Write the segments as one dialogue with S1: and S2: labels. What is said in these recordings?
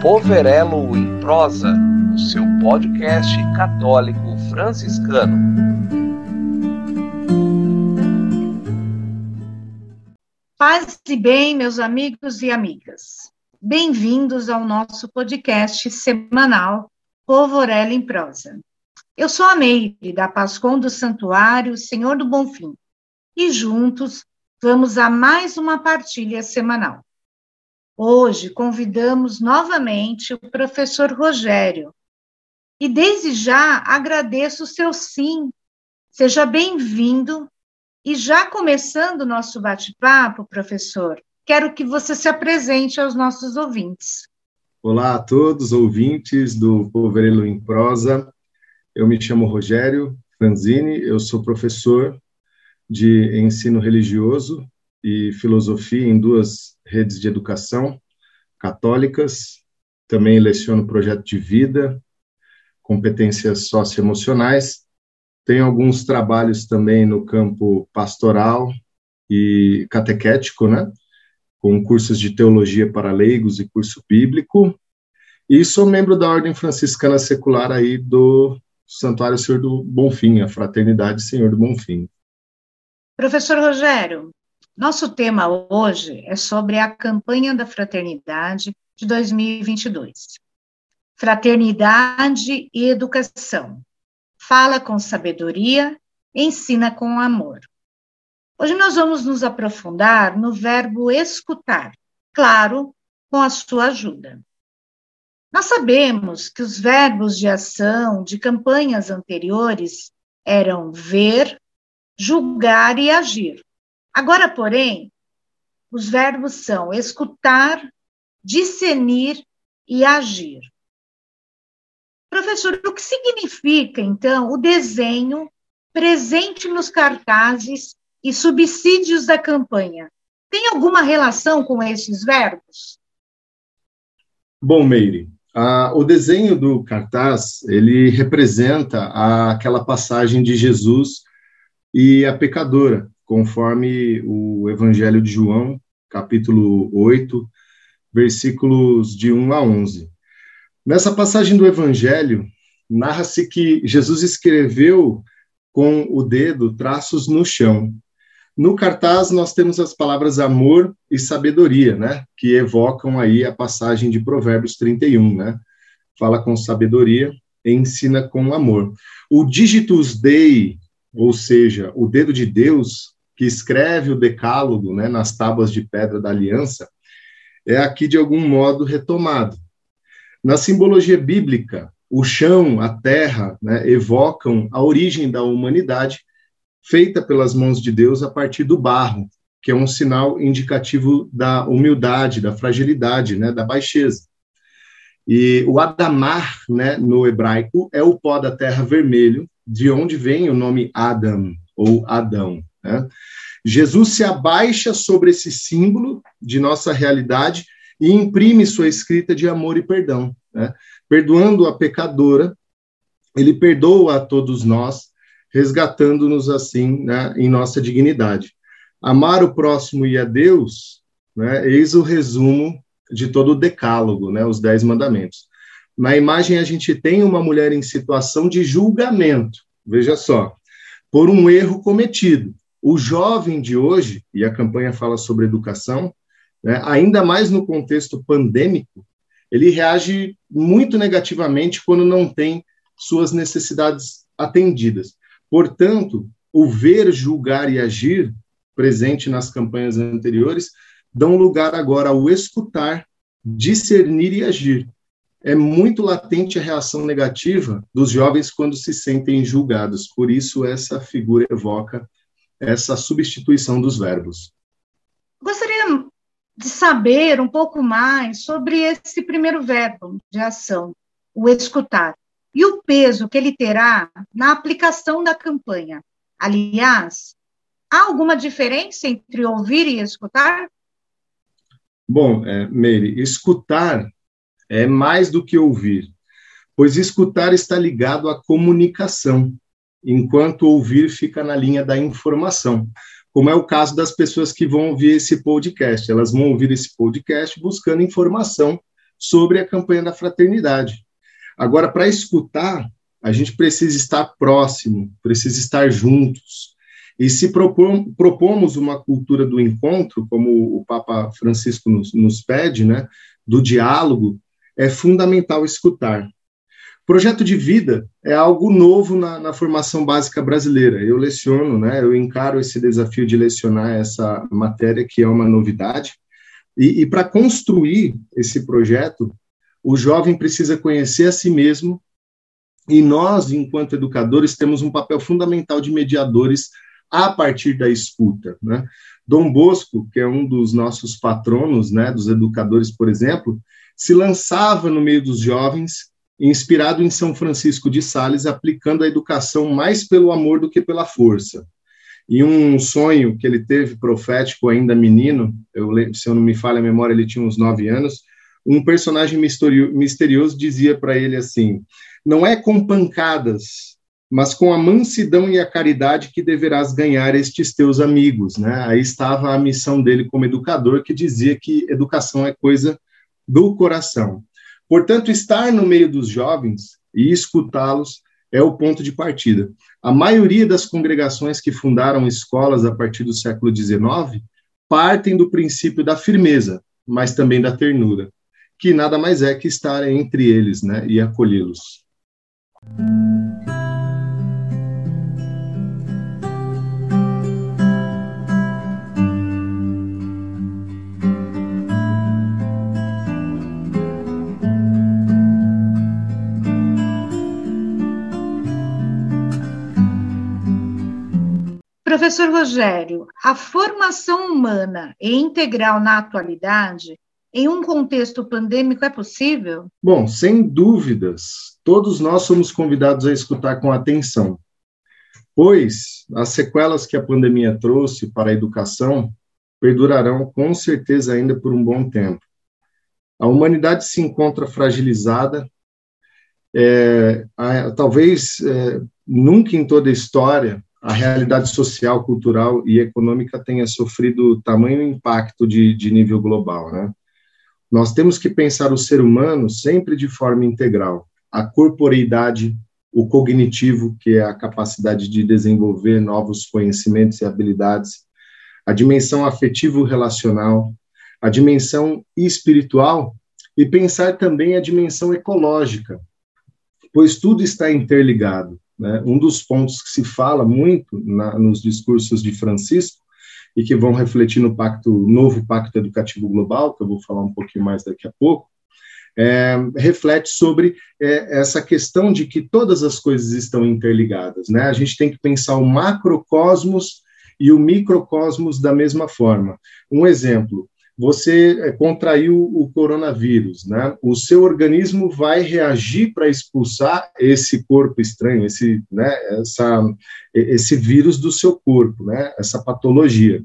S1: Poverelo em Prosa, o seu podcast católico franciscano.
S2: Paz e bem, meus amigos e amigas. Bem-vindos ao nosso podcast semanal Povorela em Prosa. Eu sou a Meire, da Pascom do Santuário Senhor do Bonfim, e juntos vamos a mais uma partilha semanal. Hoje convidamos novamente o professor Rogério. E desde já agradeço o seu sim. Seja bem-vindo. E já começando o nosso bate-papo, professor, quero que você se apresente aos nossos ouvintes.
S3: Olá a todos, ouvintes do Poverelo em Prosa. Eu me chamo Rogério Franzini, eu sou professor de ensino religioso e filosofia em duas redes de educação católicas. Também leciono projeto de vida, competências socioemocionais. Tenho alguns trabalhos também no campo pastoral e catequético, né? Com cursos de teologia para leigos e curso bíblico. E sou membro da Ordem Franciscana Secular aí do Santuário Senhor do Bonfim, a Fraternidade Senhor do Bonfim.
S2: Professor Rogério, nosso tema hoje é sobre a campanha da fraternidade de 2022. Fraternidade e educação. Fala com sabedoria, ensina com amor. Hoje nós vamos nos aprofundar no verbo escutar, claro, com a sua ajuda. Nós sabemos que os verbos de ação de campanhas anteriores eram ver, julgar e agir. Agora, porém, os verbos são escutar, discernir e agir. Professor, o que significa, então, o desenho presente nos cartazes e subsídios da campanha? Tem alguma relação com esses verbos?
S3: Bom, Meire, o desenho do cartaz, ele representa aquela passagem de Jesus e a pecadora, conforme o Evangelho de João, capítulo 8, versículos de 1 a 11. Nessa passagem do Evangelho, narra-se que Jesus escreveu com o dedo traços no chão. No cartaz nós temos as palavras amor e sabedoria, né, que evocam aí a passagem de Provérbios 31, né? Fala com sabedoria, ensina com amor. O digitus dei, ou seja, o dedo de Deus, que escreve o decálogo né, nas tábuas de pedra da aliança, é aqui de algum modo retomado. Na simbologia bíblica, o chão, a terra, né, evocam a origem da humanidade feita pelas mãos de Deus a partir do barro, que é um sinal indicativo da humildade, da fragilidade, né, da baixeza. E o Adamar, né, no hebraico, é o pó da terra vermelho, de onde vem o nome Adam, ou Adão. Né? Jesus se abaixa sobre esse símbolo de nossa realidade e imprime sua escrita de amor e perdão. Né? Perdoando a pecadora, ele perdoa a todos nós, resgatando-nos assim né, em nossa dignidade. Amar o próximo e a Deus, né, eis o resumo de todo o decálogo, né, os dez mandamentos. Na imagem, a gente tem uma mulher em situação de julgamento, veja só, por um erro cometido. O jovem de hoje, e a campanha fala sobre educação, né, ainda mais no contexto pandêmico, ele reage muito negativamente quando não tem suas necessidades atendidas. Portanto, o ver, julgar e agir, presente nas campanhas anteriores, dão lugar agora ao escutar, discernir e agir. É muito latente a reação negativa dos jovens quando se sentem julgados. Por isso, essa figura evoca essa substituição dos verbos.
S2: Gostaria de saber um pouco mais sobre esse primeiro verbo de ação, o escutar, e o peso que ele terá na aplicação da campanha. Aliás, há alguma diferença entre ouvir e escutar?
S3: Bom, é, Meire, escutar é mais do que ouvir, pois escutar está ligado à comunicação enquanto ouvir fica na linha da informação, como é o caso das pessoas que vão ouvir esse podcast. Elas vão ouvir esse podcast buscando informação sobre a campanha da fraternidade. Agora, para escutar, a gente precisa estar próximo, precisa estar juntos. E se propom, propomos uma cultura do encontro, como o Papa Francisco nos, nos pede, né, do diálogo, é fundamental escutar. Projeto de vida é algo novo na, na, formação básica brasileira. Eu leciono, né, eu encaro esse desafio de lecionar essa matéria, que é uma novidade. E, e para construir esse projeto, o jovem precisa conhecer a si mesmo, e nós, enquanto educadores, temos um papel fundamental de mediadores a partir da escuta. Né? Dom Bosco, que é um dos nossos patronos, né, dos educadores, por exemplo, se lançava no meio dos jovens inspirado em São Francisco de Sales, aplicando a educação mais pelo amor do que pela força. E um sonho que ele teve profético ainda menino, eu, se eu não me falha a memória, ele tinha uns nove anos, um personagem misterioso dizia para ele assim: Não é com pancadas, mas com a mansidão e a caridade que deverás ganhar estes teus amigos. Né? Aí estava a missão dele como educador, que dizia que educação é coisa do coração. Portanto, estar no meio dos jovens e escutá-los é o ponto de partida. A maioria das congregações que fundaram escolas a partir do século XIX partem do princípio da firmeza, mas também da ternura, que nada mais é que estar entre eles né, e acolhê-los.
S2: Professor Rogério, a formação humana e integral na atualidade, em um contexto pandêmico, é possível?
S3: Bom, sem dúvidas, todos nós somos convidados a escutar com atenção, pois as sequelas que a pandemia trouxe para a educação perdurarão com certeza ainda por um bom tempo. A humanidade se encontra fragilizada, é, talvez é, nunca em toda a história a realidade social, cultural e econômica tenha sofrido tamanho impacto de, de nível global, né? Nós temos que pensar o ser humano sempre de forma integral. A corporeidade, o cognitivo, que é a capacidade de desenvolver novos conhecimentos e habilidades, a dimensão afetivo-relacional, a dimensão espiritual e pensar também a dimensão ecológica, pois tudo está interligado. Né? Um dos pontos que se fala muito na, nos discursos de Francisco e que vão refletir no pacto novo pacto educativo global, que eu vou falar um pouquinho mais daqui a pouco, é, reflete sobre é, essa questão de que todas as coisas estão interligadas. Né? A gente tem que pensar o macrocosmos e o microcosmos da mesma forma. Um exemplo: você eh, contraiu o coronavírus, né? O seu organismo vai reagir para expulsar esse corpo estranho, esse, né, essa, esse vírus do seu corpo, né? Essa patologia.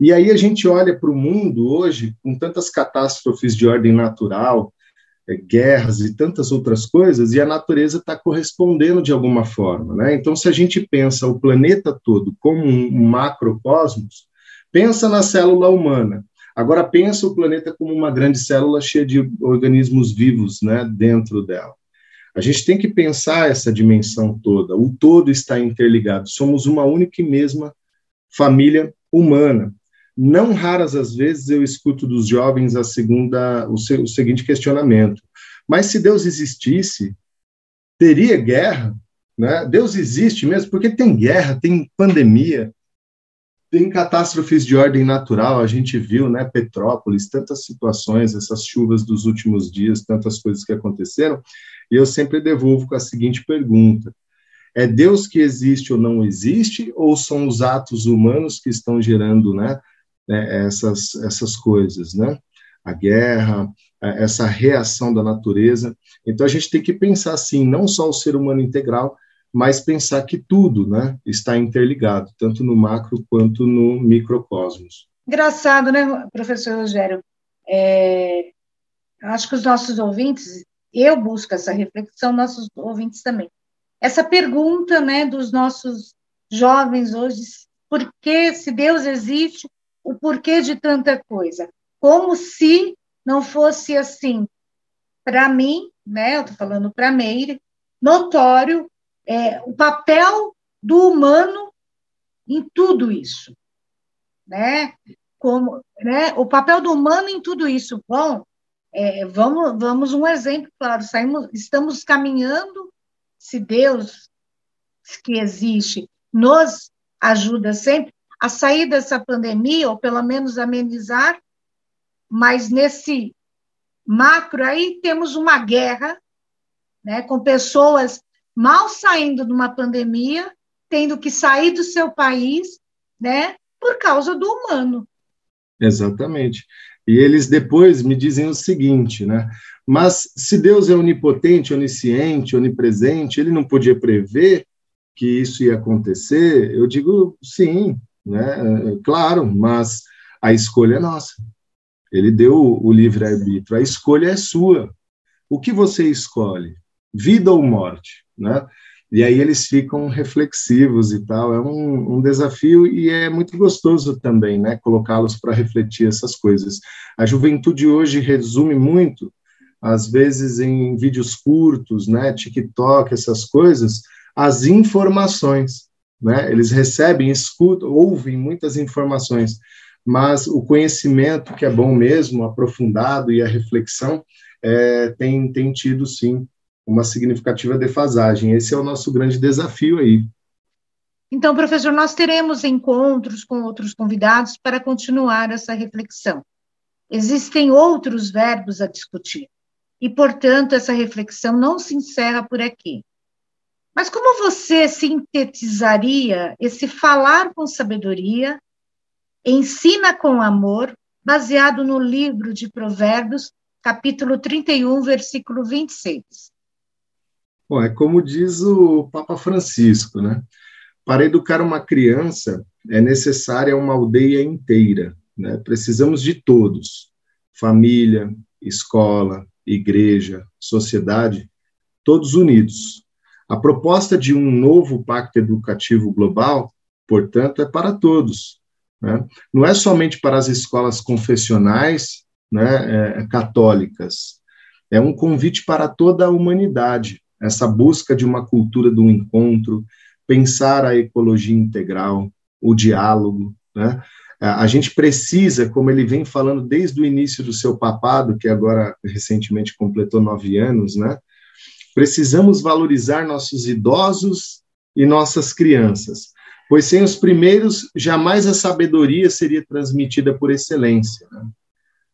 S3: E aí a gente olha para o mundo hoje com tantas catástrofes de ordem natural, é, guerras e tantas outras coisas, e a natureza está correspondendo de alguma forma, né? Então, se a gente pensa o planeta todo como um macrocosmos, pensa na célula humana. Agora pensa o planeta como uma grande célula cheia de organismos vivos, né, dentro dela. A gente tem que pensar essa dimensão toda. O todo está interligado. Somos uma única e mesma família humana. Não raras as vezes eu escuto dos jovens a segunda, o, seu, o seguinte questionamento: mas se Deus existisse, teria guerra? Né? Deus existe mesmo? Porque tem guerra, tem pandemia, tem catástrofes de ordem natural, a gente viu, né, Petrópolis, tantas situações, essas chuvas dos últimos dias, tantas coisas que aconteceram, e eu sempre devolvo com a seguinte pergunta: é Deus que existe ou não existe, ou são os atos humanos que estão gerando, né, né essas essas coisas, né? A guerra, essa reação da natureza. Então a gente tem que pensar assim, não só o ser humano integral, mas pensar que tudo né, está interligado, tanto no macro quanto no microcosmos.
S2: Engraçado, né, professor Rogério? É, acho que os nossos ouvintes, eu busco essa reflexão, nossos ouvintes também. Essa pergunta né, dos nossos jovens hoje, por que, se Deus existe, o porquê de tanta coisa? Como se não fosse assim, para mim, né, eu estou falando para Meire, notório é, o papel do humano em tudo isso, né? Como, né? O papel do humano em tudo isso. Bom, é, vamos, vamos um exemplo, claro. Saímos, estamos caminhando, se Deus que existe nos ajuda sempre a sair dessa pandemia ou pelo menos amenizar, mas nesse macro aí temos uma guerra, né? Com pessoas mal saindo de uma pandemia tendo que sair do seu país, né, por causa do humano.
S3: Exatamente. E eles depois me dizem o seguinte, né? Mas se Deus é onipotente, onisciente, onipresente, ele não podia prever que isso ia acontecer? Eu digo sim, né? Claro, mas a escolha é nossa. Ele deu o livre-arbítrio, a escolha é sua. O que você escolhe? Vida ou morte, né? e aí eles ficam reflexivos e tal. É um, um desafio e é muito gostoso também, né, colocá-los para refletir essas coisas. A juventude hoje resume muito, às vezes em vídeos curtos, né, TikTok, essas coisas, as informações, né? Eles recebem, escutam, ouvem muitas informações, mas o conhecimento que é bom mesmo, aprofundado e a reflexão é, tem, tem tido sim uma significativa defasagem. Esse é o nosso grande desafio aí.
S2: Então, professor, nós teremos encontros com outros convidados para continuar essa reflexão. Existem outros verbos a discutir e, portanto, essa reflexão não se encerra por aqui. Mas como você sintetizaria esse falar com sabedoria, ensina com amor, baseado no livro de Provérbios, capítulo 31, versículo 26?
S3: Bom, é como diz o Papa Francisco, né? Para educar uma criança é necessária uma aldeia inteira, né? Precisamos de todos, família, escola, igreja, sociedade, todos unidos. A proposta de um novo pacto educativo global, portanto, é para todos. Né? Não é somente para as escolas confessionais né, é, católicas, é um convite para toda a humanidade, essa busca de uma cultura do encontro, pensar a ecologia integral, o diálogo, né? A gente precisa, como ele vem falando desde o início do seu papado, que agora recentemente completou nove anos, né? Precisamos valorizar nossos idosos e nossas crianças, pois sem os primeiros, jamais a sabedoria seria transmitida por excelência. Né?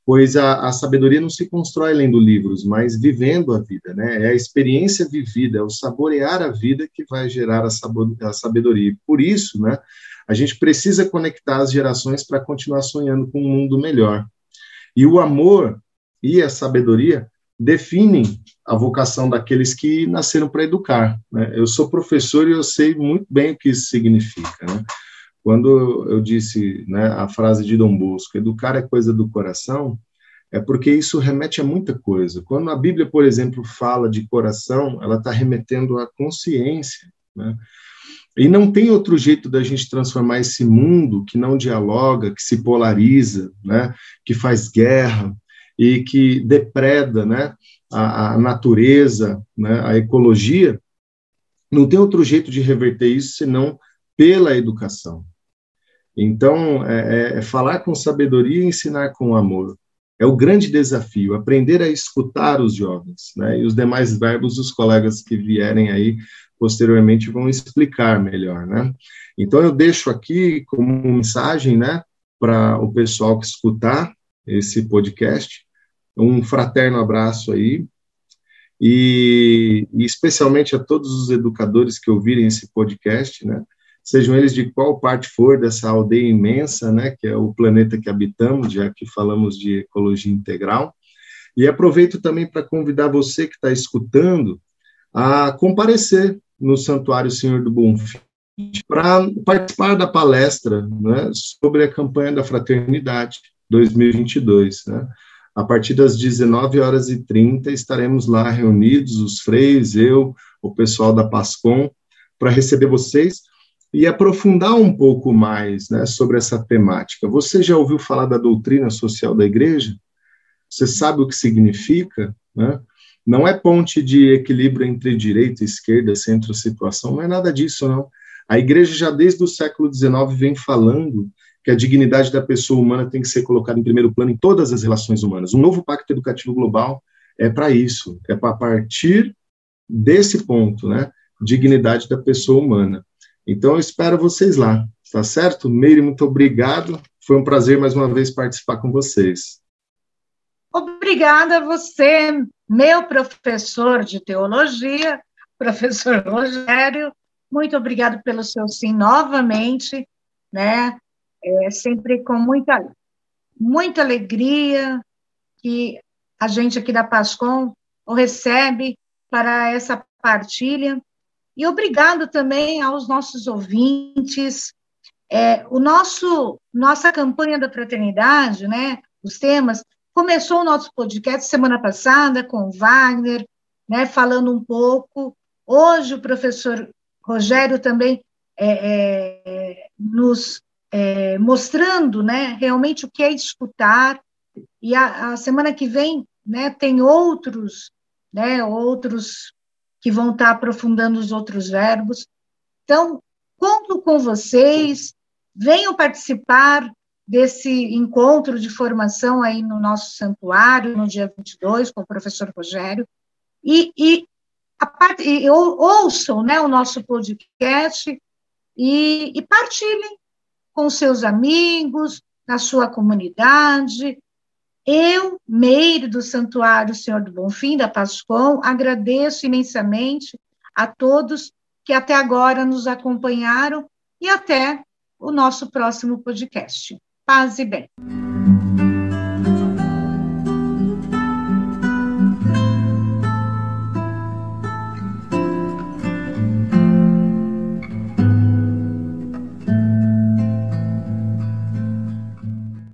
S3: Pois a, a, sabedoria não se constrói lendo livros, mas vivendo a vida, né? É a experiência vivida, é o saborear a vida que vai gerar a, sabor, a sabedoria. Por isso, né, a gente precisa conectar as gerações para continuar sonhando com um mundo melhor. E o amor e a sabedoria definem a vocação daqueles que nasceram para educar. Né? Eu sou professor e eu sei muito bem o que isso significa. Né? Quando eu disse né, a frase de Dom Bosco, educar é coisa do coração, é porque isso remete a muita coisa. Quando a Bíblia, por exemplo, fala de coração, ela está remetendo à consciência. Né? E não tem outro jeito da gente transformar esse mundo que não dialoga, que se polariza, né? que faz guerra e que depreda né? a, a natureza, né? a ecologia. Não tem outro jeito de reverter isso senão pela educação. Então, é, é, é falar com sabedoria e ensinar com amor. É o grande desafio, aprender a escutar os jovens, né? E os demais verbos, os colegas que vierem aí posteriormente vão explicar melhor, né? Então, eu deixo aqui como mensagem, né, para o pessoal que escutar esse podcast, um fraterno abraço aí, e, e especialmente a todos os educadores que ouvirem esse podcast, né, sejam eles de qual parte for dessa aldeia imensa, né, que é o planeta que habitamos, já que falamos de ecologia integral. E aproveito também para convidar você que está escutando a comparecer no Santuário Senhor do Bom Fim para participar da palestra né, sobre a campanha da Fraternidade 2022. Né? A partir das 19 horas e 30 estaremos lá reunidos, os freios, eu, o pessoal da PASCOM, para receber vocês e aprofundar um pouco mais né, sobre essa temática. Você já ouviu falar da doutrina social da igreja? Você sabe o que significa, né? Não é ponte de equilíbrio entre direita e esquerda, centro-situação, não é nada disso, não. A igreja já desde o século XIX vem falando que a dignidade da pessoa humana tem que ser colocada em primeiro plano em todas as relações humanas. Um novo pacto educativo global é para isso, é para partir desse ponto, né? Dignidade da pessoa humana. Então, eu espero vocês lá, tá certo? Meire, muito obrigado. Foi um prazer mais uma vez participar com vocês.
S2: Obrigada a você, meu professor de teologia, professor Rogério. Muito obrigado pelo seu sim novamente, né? É sempre com muita, muita alegria que a gente aqui da Pascom o recebe para essa partilha. E obrigado também aos nossos ouvintes. É, o nosso nossa campanha da fraternidade, né? Os temas Começou o nosso podcast semana passada com o Wagner, né, falando um pouco. Hoje o professor Rogério também é, é, nos é, mostrando né, realmente o que é escutar. E a, a semana que vem né, tem outros, né, outros que vão estar aprofundando os outros verbos. Então, conto com vocês, venham participar desse encontro de formação aí no nosso santuário, no dia 22, com o professor Rogério, e, e, a e ouçam né, o nosso podcast e, e partilhem com seus amigos, na sua comunidade. Eu, Meire do Santuário Senhor do Bonfim, da Pascom, agradeço imensamente a todos que até agora nos acompanharam e até o nosso próximo podcast. Paz e bem.